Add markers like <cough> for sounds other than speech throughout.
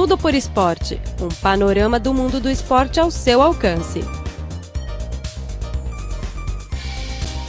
Tudo por Esporte um panorama do mundo do esporte ao seu alcance.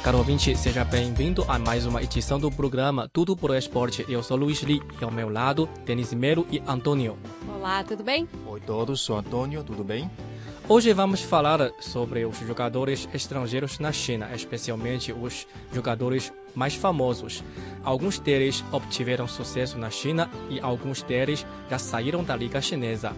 Caro ouvinte, seja bem-vindo a mais uma edição do programa Tudo por Esporte. Eu sou Luiz Li e ao meu lado, Denis Melo e Antônio. Olá, tudo bem? Oi todos, sou Antônio, tudo bem? Hoje vamos falar sobre os jogadores estrangeiros na China, especialmente os jogadores mais famosos. Alguns deles obtiveram sucesso na China e alguns deles já saíram da Liga Chinesa.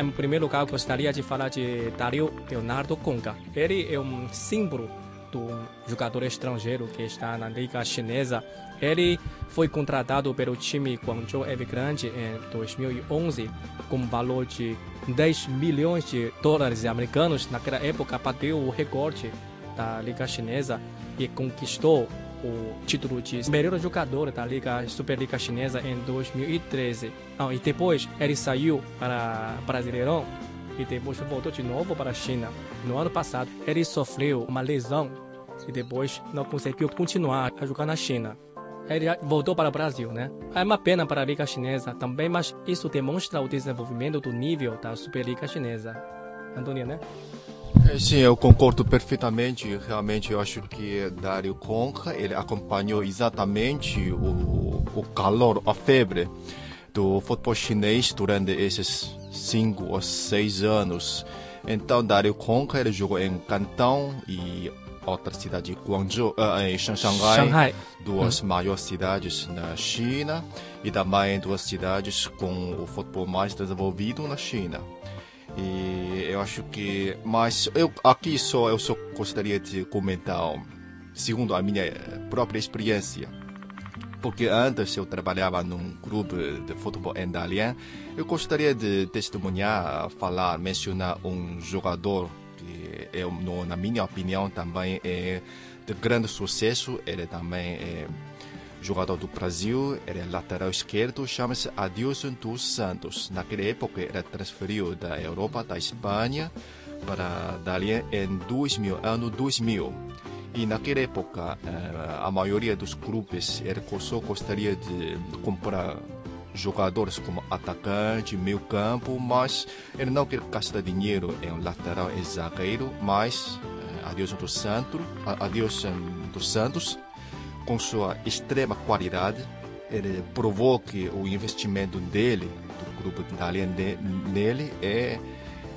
Em primeiro lugar, gostaria de falar de Dario Leonardo Conga. Ele é um símbolo do jogador estrangeiro que está na Liga Chinesa. Ele foi contratado pelo time Guangzhou Evergrande em 2011 com valor de 10 milhões de dólares americanos. Naquela época, bateu o recorde da Liga Chinesa e conquistou o título de melhor jogador da Liga Superliga Chinesa em 2013. Ah, e depois ele saiu para Brasileirão e depois voltou de novo para a China. No ano passado, ele sofreu uma lesão e depois não conseguiu continuar a jogar na China. Ele voltou para o Brasil, né? É uma pena para a Liga Chinesa também, mas isso demonstra o desenvolvimento do nível da Superliga Chinesa. Antônio, né? É, sim, eu concordo perfeitamente. Realmente, eu acho que Dario Conca ele acompanhou exatamente o, o calor, a febre do futebol chinês durante esses cinco ou seis anos. Então, Dario Conca ele jogou em Cantão e outra cidade, Guangzhou, uh, em Shanghai, Shanghai. duas hum. maiores cidades na China e também duas cidades com o futebol mais desenvolvido na China. E eu acho que, mas eu aqui só eu só gostaria de comentar, segundo a minha própria experiência, porque antes eu trabalhava num grupo de futebol em Dalian, eu gostaria de testemunhar, falar, mencionar um jogador eu, no, na minha opinião também é de grande sucesso, ele também é jogador do Brasil, ele é lateral esquerdo, chama-se Adilson dos Santos. Naquela época, ele transferiu da Europa, da Espanha, para Dalian em 2000, ano 2000. E naquela época, eh, a maioria dos clubes, ele só gostaria de comprar jogadores como atacante, meio campo, mas ele não quer gastar dinheiro em lateral e zagueiro, mas eh, Adilson dos Santos, Adilson dos Santos. Com sua extrema qualidade, ele provou que o investimento dele, do grupo italiano de, nele, é,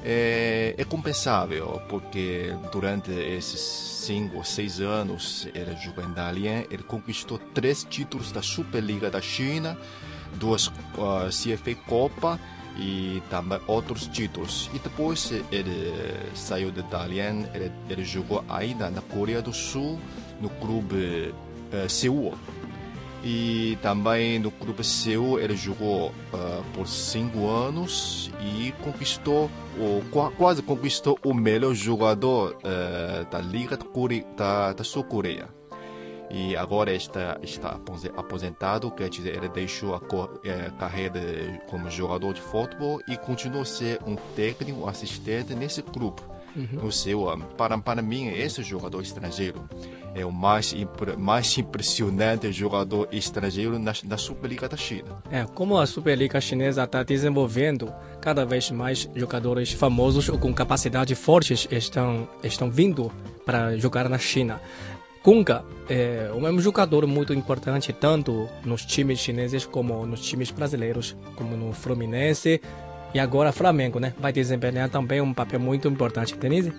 é, é, compensável, porque durante esses cinco ou seis anos ele jogou em Dalian, ele conquistou três títulos da Superliga da China, duas uh, CFA Copa e também outros títulos. E depois ele saiu de Dalian, ele, ele jogou ainda na Coreia do Sul, no clube uh, Seul. E também no clube Seul ele jogou uh, por cinco anos e conquistou, ou quase conquistou o melhor jogador uh, da Liga da, da Sul-Coreia. E agora está, está aposentado, quer dizer, ele deixou a carreira como jogador de futebol e continua a ser um técnico assistente nesse clube. Uhum. No seu, para, para mim, esse jogador estrangeiro é o mais, mais impressionante jogador estrangeiro na, na Superliga da China. É, como a Superliga chinesa está desenvolvendo, cada vez mais jogadores famosos com capacidade fortes estão, estão vindo para jogar na China. Kunga é um jogador muito importante tanto nos times chineses como nos times brasileiros, como no Fluminense e agora Flamengo, né? Vai desempenhar também um papel muito importante, Denise?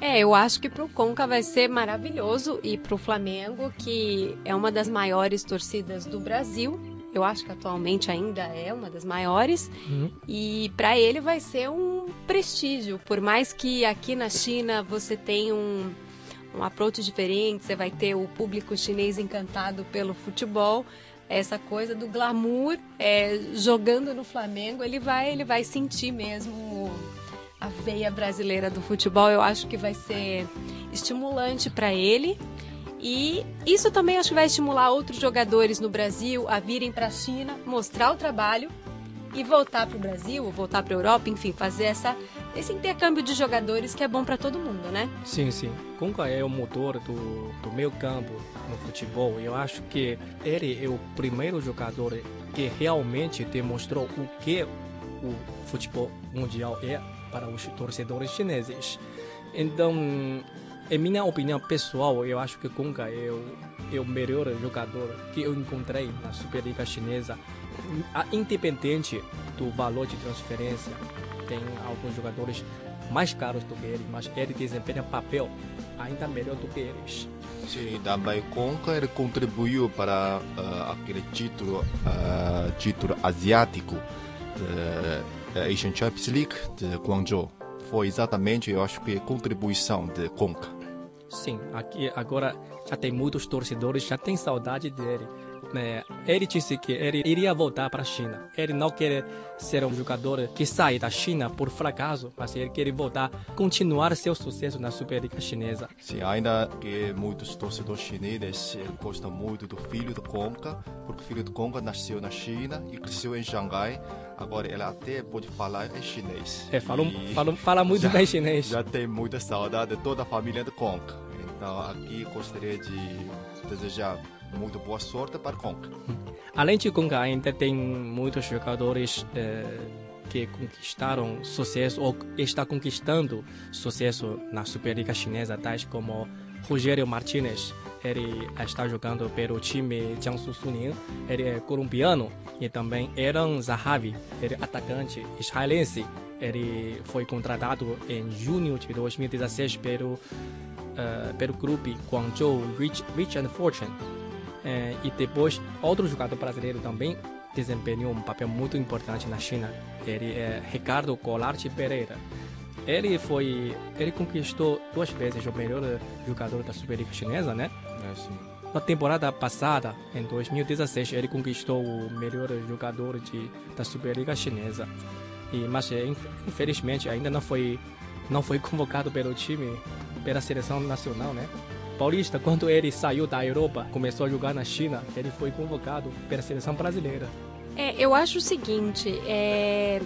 É, eu acho que para o Conca vai ser maravilhoso e para o Flamengo, que é uma das maiores torcidas do Brasil. Eu acho que atualmente ainda é uma das maiores. Uhum. E para ele vai ser um prestígio. Por mais que aqui na China você tenha um, um approach diferente, você vai ter o público chinês encantado pelo futebol essa coisa do glamour é, jogando no Flamengo, ele vai, ele vai sentir mesmo a veia brasileira do futebol, eu acho que vai ser estimulante para ele. E isso também acho que vai estimular outros jogadores no Brasil a virem para a China, mostrar o trabalho e voltar para o Brasil, voltar para a Europa, enfim, fazer essa esse intercâmbio de jogadores que é bom para todo mundo, né? Sim, sim. Conca é o motor do, do meu campo no futebol. Eu acho que ele é o primeiro jogador que realmente demonstrou o que o futebol mundial é para os torcedores chineses. Então, em minha opinião pessoal, eu acho que Conca é o, é o melhor jogador que eu encontrei na Superliga Chinesa. Independente do valor de transferência, tem alguns jogadores mais caros do que ele, mas ele desempenha papel ainda melhor do que eles. Sim, também Conca ele contribuiu para uh, aquele título, uh, título asiático da Asian Champions League de Guangzhou. Foi exatamente, eu acho que contribuição de Conca. Sim, aqui agora já tem muitos torcedores, já tem saudade dele né, ele disse que ele iria voltar para a China. Ele não quer ser um jogador que sai da China por fracasso, mas ele quer voltar, continuar seu sucesso na Superliga Chinesa. Sim, ainda que muitos torcedores chineses gostam muito do filho do Conca, porque o filho do Conca nasceu na China e cresceu em Xangai. Agora ele até pode falar em chinês. É, fala, fala, fala muito <laughs> já, bem chinês. Já tem muita saudade de toda a família do Conca. Então aqui gostaria de desejar muito boa sorte para Conca. Além de Conca, ainda tem muitos jogadores eh, que conquistaram sucesso ou está conquistando sucesso na Superliga Chinesa, tais como Rogério Martinez. Ele está jogando pelo time Jiangsu Suning. Ele é colombiano e também Aaron Zahavi, ele é atacante israelense. Ele foi contratado em junho de 2016 pelo uh, pelo clube Guangzhou Rich, Rich and Fortune é, e depois, outro jogador brasileiro também desempenhou um papel muito importante na China. Ele é Ricardo Goulart Pereira. Ele foi, ele conquistou duas vezes o melhor jogador da Superliga Chinesa, né? É, sim. Na temporada passada, em 2016, ele conquistou o melhor jogador de, da Superliga Chinesa. E, mas infelizmente ainda não foi não foi <laughs> convocado pelo time, pela seleção nacional, né? Paulista, quando ele saiu da Europa, começou a jogar na China, ele foi convocado pela seleção brasileira. É, eu acho o seguinte, é,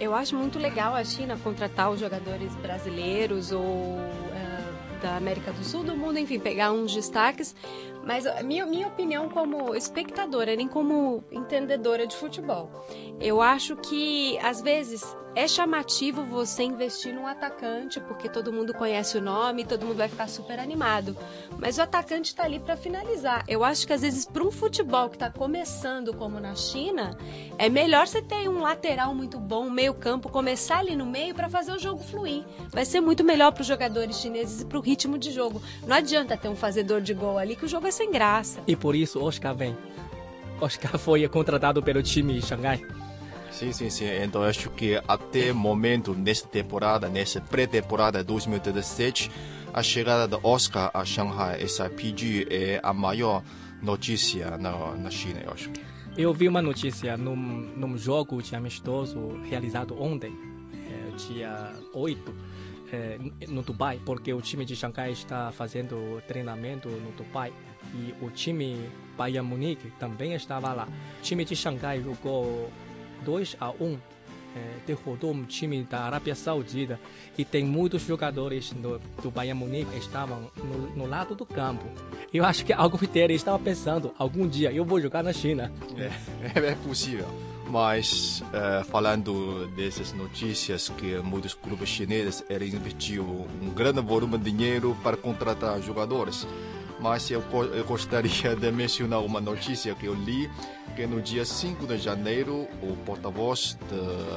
eu acho muito legal a China contratar os jogadores brasileiros ou uh, da América do Sul, do mundo, enfim, pegar uns destaques. Mas minha, minha opinião como espectadora, nem como entendedora de futebol, eu acho que às vezes é chamativo você investir num atacante, porque todo mundo conhece o nome, todo mundo vai ficar super animado. Mas o atacante está ali para finalizar. Eu acho que às vezes para um futebol que está começando como na China, é melhor você ter um lateral muito bom, um meio-campo, começar ali no meio para fazer o jogo fluir. Vai ser muito melhor para os jogadores chineses e para o ritmo de jogo. Não adianta ter um fazedor de gol ali que o jogo é sem graça. E por isso Oscar vem. Oscar <laughs> foi contratado pelo time Xangai. Sim, sim, sim. Então acho que até momento, nesta temporada, nessa pré-temporada 2017, a chegada do Oscar a Shanghai SIPG é a maior notícia na, na China, eu acho. Eu vi uma notícia num, num jogo de amistoso realizado ontem, é, dia 8, é, no Dubai, porque o time de Xangai está fazendo treinamento no Dubai e o time Bayern Munique também estava lá. O time de Xangai jogou 2 a 1 é, derrotou um time da Arábia Saudita e tem muitos jogadores do, do Bayern Munique que estavam no, no, lado do campo. Eu acho que alguns deles estavam pensando, algum dia eu vou jogar na China. É, <laughs> é possível. Mas é, falando dessas notícias que muitos clubes chineses eram investiu um grande volume de dinheiro para contratar jogadores mas eu, eu gostaria de mencionar uma notícia que eu li, que no dia 5 de janeiro, o porta-voz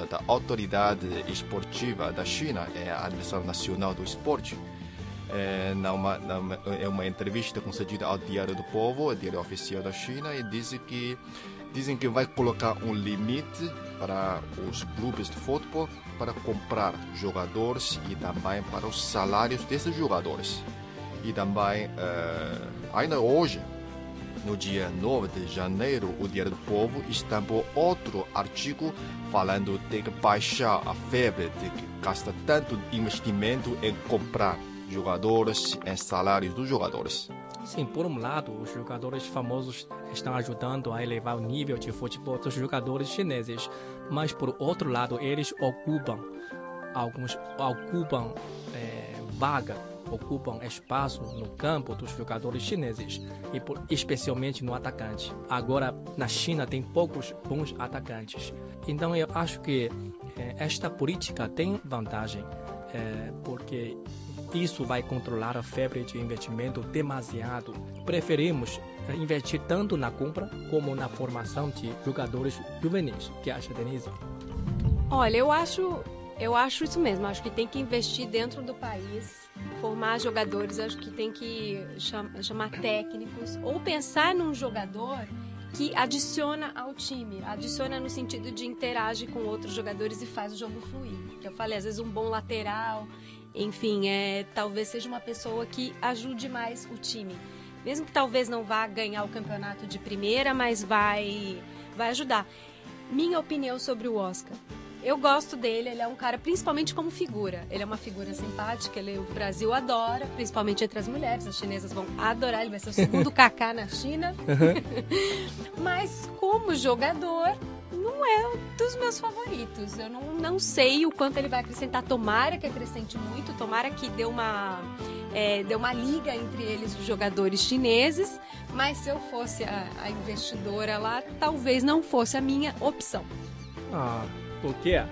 da Autoridade Esportiva da China, é a Administração Nacional do Esporte, é, numa, numa, é uma entrevista concedida ao Diário do Povo, o Diário Oficial da China, e disse que dizem que vai colocar um limite para os clubes de futebol para comprar jogadores e também para os salários desses jogadores. E também, uh, ainda hoje, no dia 9 de janeiro, o Dia do Povo estampou outro artigo falando de que baixar a febre de que gasta tanto investimento em comprar jogadores, em salários dos jogadores. Sim, por um lado, os jogadores famosos estão ajudando a elevar o nível de futebol dos jogadores chineses, mas por outro lado, eles ocupam alguns ocupam é, vaga, ocupam espaço no campo dos jogadores chineses, e por, especialmente no atacante. Agora, na China, tem poucos bons atacantes. Então, eu acho que é, esta política tem vantagem, é, porque isso vai controlar a febre de investimento demasiado. Preferimos investir tanto na compra como na formação de jogadores juvenis. Que acha, Denise? Olha, eu acho, eu acho isso mesmo. Acho que tem que investir dentro do país, formar jogadores. Acho que tem que chamar, técnicos ou pensar num jogador que adiciona ao time, adiciona no sentido de interage com outros jogadores e faz o jogo fluir. Que eu falei, às vezes um bom lateral, enfim, é talvez seja uma pessoa que ajude mais o time. Mesmo que talvez não vá ganhar o campeonato de primeira, mas vai vai ajudar. Minha opinião sobre o Oscar. Eu gosto dele, ele é um cara, principalmente como figura. Ele é uma figura simpática, ele, o Brasil adora, principalmente entre as mulheres. As chinesas vão adorar, ele vai ser o segundo <laughs> Kaká na China. Uhum. <laughs> Mas como jogador, não é dos meus favoritos. Eu não, não sei o quanto ele vai acrescentar. Tomara que acrescente muito, tomara que dê uma, é, dê uma liga entre eles, os jogadores chineses. Mas se eu fosse a, a investidora lá, talvez não fosse a minha opção. Ah, por quê?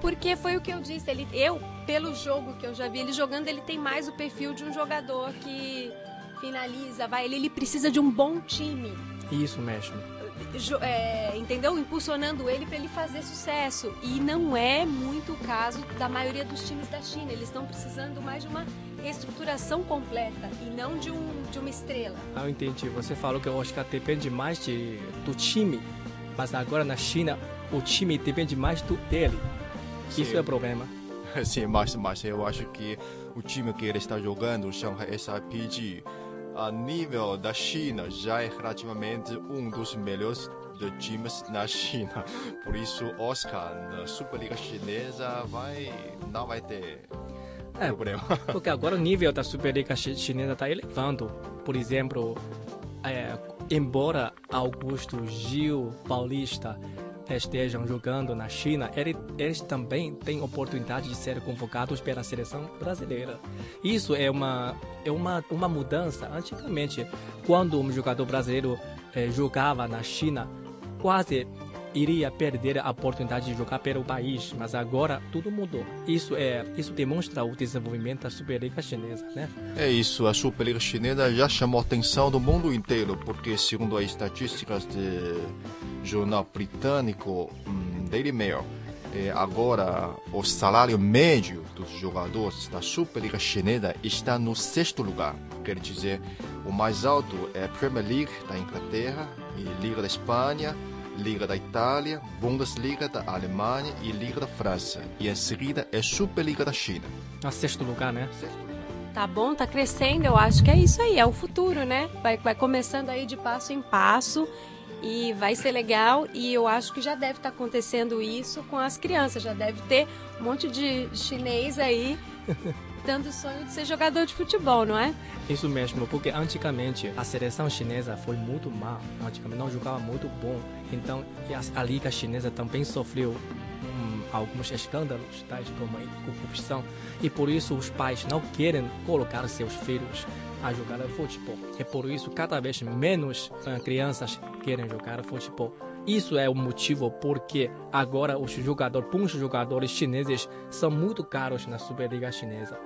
Porque foi o que eu disse. Ele, eu, pelo jogo que eu já vi ele jogando, ele tem mais o perfil de um jogador que finaliza, vai. Ele, ele precisa de um bom time. Isso mesmo é, entendeu? Impulsionando ele para ele fazer sucesso. E não é muito o caso da maioria dos times da China. Eles estão precisando mais de uma reestruturação completa e não de, um, de uma estrela. Ah, eu entendi. Você falou que o Oscar depende mais de, do time, mas agora na China o time depende mais do dele. Sim. Isso é o problema. <laughs> Sim, mas, mas eu acho que o time que ele está jogando, o Shanghai SIPG, a nível da China já é relativamente um dos melhores de times na China. <laughs> Por isso, Oscar na Superliga Chinesa vai não vai ter é, problema. <laughs> Porque agora o nível da Superliga Chinesa está elevando. Por exemplo, é, embora Augusto Gil Paulista estejam jogando na China, eles, também têm oportunidade de ser convocados pela seleção brasileira. Isso é uma, é uma, uma mudança. Antigamente, quando um jogador brasileiro eh, jogava na China, quase iria perder a oportunidade de jogar pelo país, mas agora tudo mudou. Isso é, isso demonstra o desenvolvimento da Superliga chinesa, né? É isso, a Superliga chinesa já chamou a atenção do mundo inteiro, porque segundo as estatísticas do jornal britânico um, Daily Mail, é, agora o salário médio dos jogadores da Superliga chinesa está no sexto lugar. Quer dizer, o mais alto é a Premier League da Inglaterra e Liga da Espanha Liga da Itália, Bundesliga da Alemanha e Liga da França. E em seguida é Superliga da China. A sexto lugar, né? Sexto lugar. Tá bom, tá crescendo, eu acho que é isso aí, é o futuro, né? Vai, vai começando aí de passo em passo e vai ser legal e eu acho que já deve estar tá acontecendo isso com as crianças, já deve ter um monte de chinês aí <laughs> dando o sonho de ser jogador de futebol, não é? Isso mesmo, porque antigamente a seleção chinesa foi muito má, antigamente não jogava muito bom, então a, liga chinesa também sofreu hum, alguns escândalos, tais como corrupção, e por isso os pais não querem colocar seus filhos a jogar futebol. E por isso cada vez menos uh, crianças querem jogar futebol. Isso é o motivo porque agora os jogadores, bons jogadores chineses são muito caros na Superliga chinesa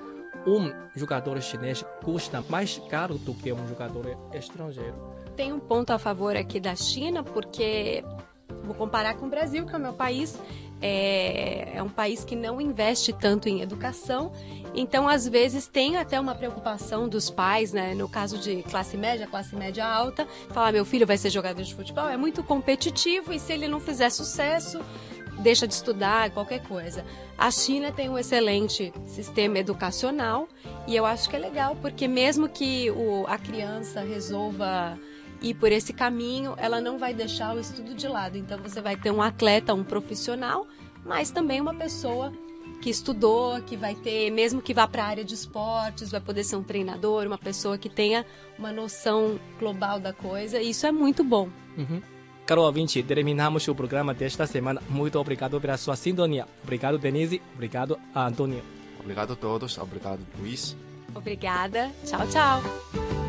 um jogador chinês custa mais caro do que um jogador estrangeiro. Tem um ponto a favor aqui da China, porque vou comparar com o Brasil, que é o meu país, é, é, um país que não investe tanto em educação, então às vezes tem até uma preocupação dos pais, né? No caso de classe média, classe média alta, falar meu filho vai ser jogador de futebol, é muito competitivo e se ele não fizer sucesso, deixa de estudar, qualquer coisa. A China tem um excelente sistema educacional e eu acho que é legal, porque mesmo que o, a criança resolva ir por esse caminho, ela não vai deixar o estudo de lado. Então você vai ter um atleta, um profissional, mas também uma pessoa que estudou, que vai ter, mesmo que vá para a área de esportes, vai poder ser um treinador, uma pessoa que tenha uma noção global da coisa. E isso é muito bom. Uhum caro ouvinte, terminamos o programa desta semana. Muito obrigado pela sua sintonia. Obrigado, Denise. Obrigado, Antônio. Obrigado a todos. Obrigado, Luiz. Obrigada. Tchau, tchau.